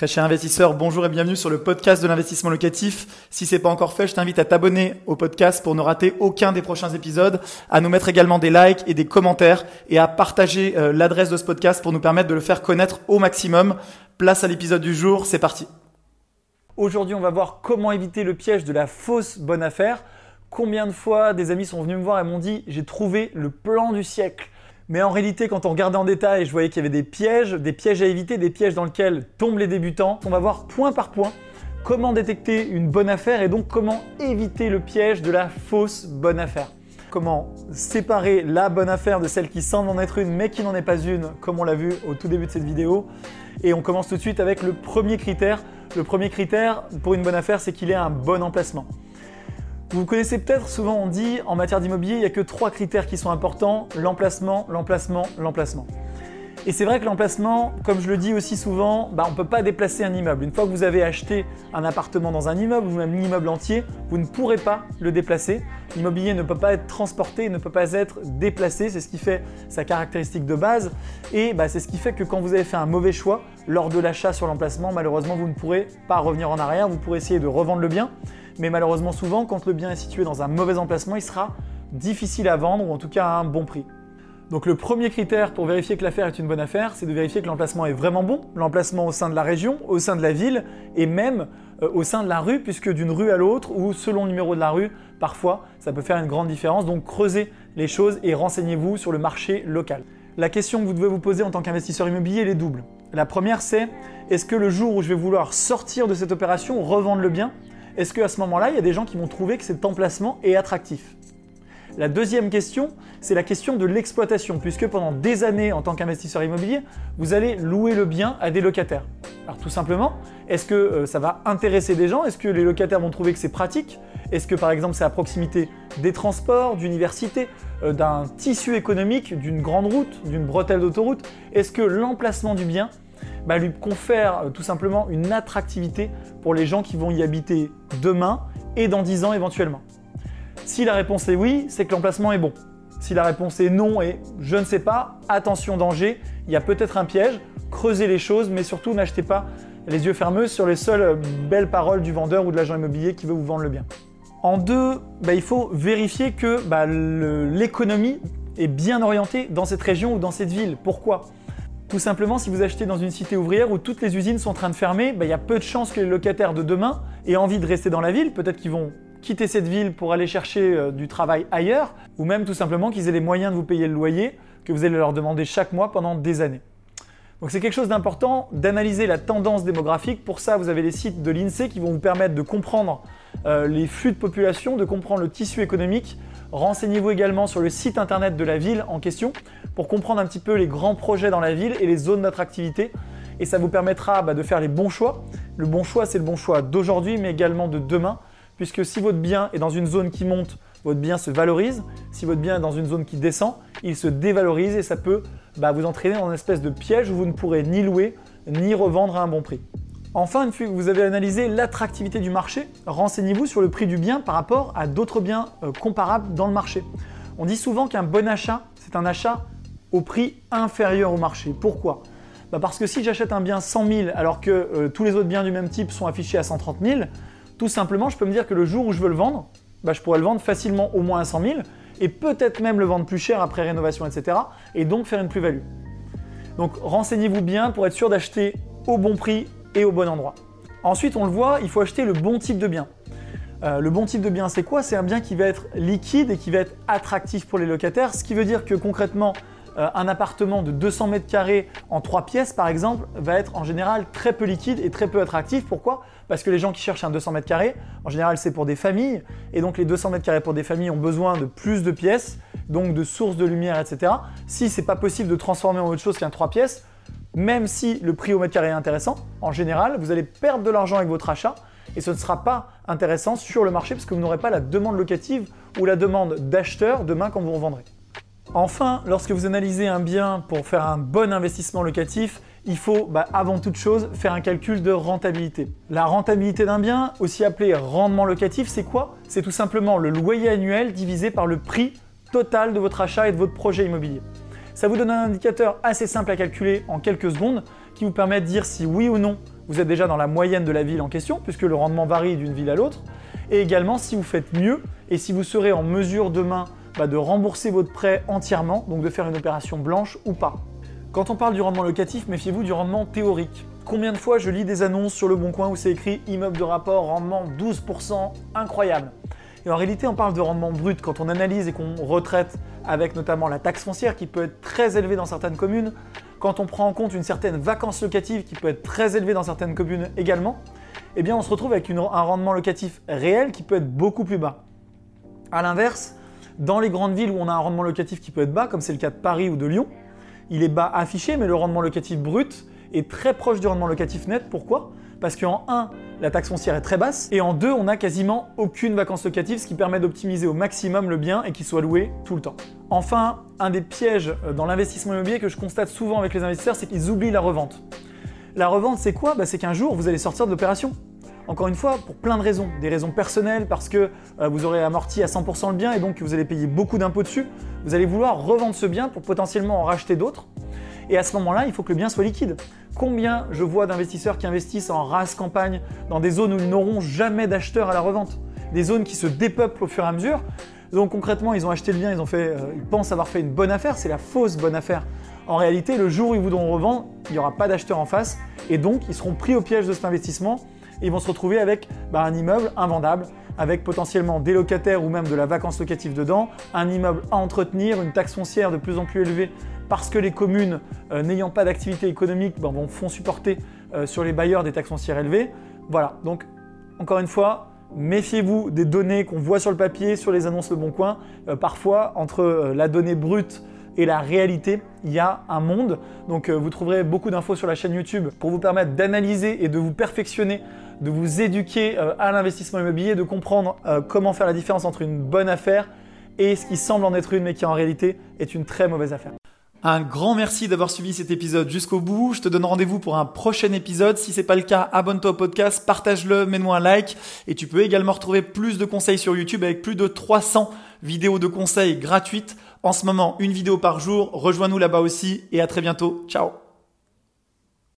Très cher investisseur, bonjour et bienvenue sur le podcast de l'investissement locatif. Si c'est pas encore fait, je t'invite à t'abonner au podcast pour ne rater aucun des prochains épisodes, à nous mettre également des likes et des commentaires et à partager euh, l'adresse de ce podcast pour nous permettre de le faire connaître au maximum. Place à l'épisode du jour, c'est parti. Aujourd'hui, on va voir comment éviter le piège de la fausse bonne affaire. Combien de fois des amis sont venus me voir et m'ont dit j'ai trouvé le plan du siècle mais en réalité, quand on regardait en détail, je voyais qu'il y avait des pièges, des pièges à éviter, des pièges dans lesquels tombent les débutants. On va voir point par point comment détecter une bonne affaire et donc comment éviter le piège de la fausse bonne affaire. Comment séparer la bonne affaire de celle qui semble en être une mais qui n'en est pas une, comme on l'a vu au tout début de cette vidéo. Et on commence tout de suite avec le premier critère. Le premier critère pour une bonne affaire, c'est qu'il ait un bon emplacement. Vous connaissez peut-être, souvent on dit en matière d'immobilier, il n'y a que trois critères qui sont importants, l'emplacement, l'emplacement, l'emplacement. Et c'est vrai que l'emplacement, comme je le dis aussi souvent, bah, on ne peut pas déplacer un immeuble. Une fois que vous avez acheté un appartement dans un immeuble ou même l'immeuble entier, vous ne pourrez pas le déplacer. L'immobilier ne peut pas être transporté, ne peut pas être déplacé, c'est ce qui fait sa caractéristique de base. Et bah, c'est ce qui fait que quand vous avez fait un mauvais choix lors de l'achat sur l'emplacement, malheureusement vous ne pourrez pas revenir en arrière, vous pourrez essayer de revendre le bien mais malheureusement souvent quand le bien est situé dans un mauvais emplacement, il sera difficile à vendre ou en tout cas à un bon prix. Donc le premier critère pour vérifier que l'affaire est une bonne affaire, c'est de vérifier que l'emplacement est vraiment bon, l'emplacement au sein de la région, au sein de la ville et même au sein de la rue, puisque d'une rue à l'autre ou selon le numéro de la rue, parfois ça peut faire une grande différence. Donc creusez les choses et renseignez-vous sur le marché local. La question que vous devez vous poser en tant qu'investisseur immobilier, elle est double. La première, c'est est-ce que le jour où je vais vouloir sortir de cette opération, revendre le bien, est-ce qu'à ce, moment-là, il y a des gens qui vont trouver que cet emplacement est attractif? La deuxième question, c'est la question de l'exploitation, puisque pendant des années, en tant qu'investisseur immobilier, vous allez louer le bien à des locataires. Alors tout simplement, est-ce que euh, ça va intéresser des gens? Est-ce que les locataires vont trouver que c'est pratique? Est-ce que par exemple c'est à proximité des transports, d'universités, euh, d'un tissu économique, d'une grande route, d'une bretelle d'autoroute? Est-ce que l'emplacement du bien bah, lui confère euh, tout simplement une attractivité pour les gens qui vont y habiter demain et dans 10 ans éventuellement? Si la réponse est oui, c'est que l'emplacement est bon. Si la réponse est non et je ne sais pas, attention danger, il y a peut-être un piège, creusez les choses, mais surtout n'achetez pas les yeux fermeux sur les seules euh, belles paroles du vendeur ou de l'agent immobilier qui veut vous vendre le bien. En deux, bah, il faut vérifier que bah, l'économie est bien orientée dans cette région ou dans cette ville. Pourquoi? Tout simplement, si vous achetez dans une cité ouvrière où toutes les usines sont en train de fermer, bah, il y a peu de chances que les locataires de demain aient envie de rester dans la ville. Peut-être qu'ils vont quitter cette ville pour aller chercher euh, du travail ailleurs, ou même tout simplement qu'ils aient les moyens de vous payer le loyer que vous allez leur demander chaque mois pendant des années. Donc c'est quelque chose d'important d'analyser la tendance démographique. Pour ça, vous avez les sites de l'INSEE qui vont vous permettre de comprendre euh, les flux de population, de comprendre le tissu économique, Renseignez-vous également sur le site internet de la ville en question pour comprendre un petit peu les grands projets dans la ville et les zones d'attractivité. Et ça vous permettra bah, de faire les bons choix. Le bon choix, c'est le bon choix d'aujourd'hui, mais également de demain. Puisque si votre bien est dans une zone qui monte, votre bien se valorise. Si votre bien est dans une zone qui descend, il se dévalorise et ça peut bah, vous entraîner dans une espèce de piège où vous ne pourrez ni louer ni revendre à un bon prix. Enfin, une fois que vous avez analysé l'attractivité du marché, renseignez-vous sur le prix du bien par rapport à d'autres biens euh, comparables dans le marché. On dit souvent qu'un bon achat, c'est un achat au prix inférieur au marché. Pourquoi? Bah, Parce que si j'achète un bien 100 000 alors que euh, tous les autres biens du même type sont affichés à 130 000, tout simplement, je peux me dire que le jour où je veux le vendre, bah, je pourrais le vendre facilement au moins à 100 000 et peut-être même le vendre plus cher après rénovation, etc. et donc faire une plus-value. Donc renseignez-vous bien pour être sûr d'acheter au bon prix et au bon endroit. Ensuite, on le voit, il faut acheter le bon type de bien. Euh, le bon type de bien, c'est quoi? C'est un bien qui va être liquide et qui va être attractif pour les locataires, ce qui veut dire que concrètement, un appartement de 200 mètres carrés en 3 pièces, par exemple, va être en général très peu liquide et très peu attractif. Pourquoi? Parce que les gens qui cherchent un 200 mètres carrés, en général, c'est pour des familles, et donc les 200 mètres carrés pour des familles ont besoin de plus de pièces, donc de sources de lumière, etc. Si c'est pas possible de transformer en autre chose qu'un 3 pièces, même si le prix au mètre carré est intéressant, en général, vous allez perdre de l'argent avec votre achat et ce ne sera pas intéressant sur le marché parce que vous n'aurez pas la demande locative ou la demande d'acheteur demain quand vous revendrez. Enfin, lorsque vous analysez un bien pour faire un bon investissement locatif, il faut bah, avant toute chose faire un calcul de rentabilité. La rentabilité d'un bien, aussi appelé rendement locatif, c'est quoi? C'est tout simplement le loyer annuel divisé par le prix total de votre achat et de votre projet immobilier. Ça vous donne un indicateur assez simple à calculer en quelques secondes qui vous permet de dire si oui ou non vous êtes déjà dans la moyenne de la ville en question, puisque le rendement varie d'une ville à l'autre. Et également si vous faites mieux et si vous serez en mesure demain de rembourser votre prêt entièrement, donc de faire une opération blanche ou pas. Quand on parle du rendement locatif, méfiez-vous du rendement théorique. Combien de fois je lis des annonces sur le bon coin où c'est écrit immeuble de rapport, rendement 12%, incroyable. Et en réalité, on parle de rendement brut quand on analyse et qu'on retraite avec notamment la taxe foncière qui peut être très élevée dans certaines communes, quand on prend en compte une certaine vacance locative qui peut être très élevée dans certaines communes également, eh bien on se retrouve avec un rendement locatif réel qui peut être beaucoup plus bas. A l'inverse, dans les grandes villes où on a un rendement locatif qui peut être bas, comme c'est le cas de Paris ou de Lyon, il est bas affiché, mais le rendement locatif brut est très proche du rendement locatif net. Pourquoi? Parce qu'en 1, la taxe foncière est très basse, et en 2, on n'a quasiment aucune vacance locative, ce qui permet d'optimiser au maximum le bien et qu'il soit loué tout le temps. Enfin, un des pièges dans l'investissement immobilier que je constate souvent avec les investisseurs, c'est qu'ils oublient la revente. La revente, c'est quoi? Bah, C'est qu'un jour, vous allez sortir de l'opération. Encore une fois, pour plein de raisons. Des raisons personnelles, parce que euh, vous aurez amorti à 100% le bien et donc vous allez payer beaucoup d'impôts dessus. Vous allez vouloir revendre ce bien pour potentiellement en racheter d'autres. Et à ce moment-là, il faut que le bien soit liquide. Combien je vois d'investisseurs qui investissent en race campagne dans des zones où ils n'auront jamais d'acheteurs à la revente? Des zones qui se dépeuplent au fur et à mesure. Donc concrètement, ils ont acheté le bien, ils, euh, ils pensent avoir fait une bonne affaire, c'est la fausse bonne affaire. En réalité, le jour où ils voudront revendre, il n'y aura pas d'acheteurs en face et donc ils seront pris au piège de cet investissement et ils vont se retrouver avec bah, un immeuble invendable, avec potentiellement des locataires ou même de la vacance locative dedans, un immeuble à entretenir, une taxe foncière de plus en plus élevée parce que les communes euh, n'ayant pas d'activité économique ben, vont, font supporter euh, sur les bailleurs des taxes foncières élevées. Voilà, donc encore une fois, méfiez-vous des données qu'on voit sur le papier, sur les annonces Le Bon Coin. Euh, parfois, entre la donnée brute et la réalité, il y a un monde. Donc vous trouverez beaucoup d'infos sur la chaîne YouTube pour vous permettre d'analyser et de vous perfectionner, de vous éduquer à l'investissement immobilier, de comprendre comment faire la différence entre une bonne affaire et ce qui semble en être une mais qui en réalité est une très mauvaise affaire. Un grand merci d'avoir suivi cet épisode jusqu'au bout. Je te donne rendez-vous pour un prochain épisode. Si c'est pas le cas, abonne-toi au podcast, partage-le, mets-moi un like. Et tu peux également retrouver plus de conseils sur YouTube avec plus de 300 vidéos de conseils gratuites. En ce moment, une vidéo par jour. Rejoins-nous là-bas aussi et à très bientôt. Ciao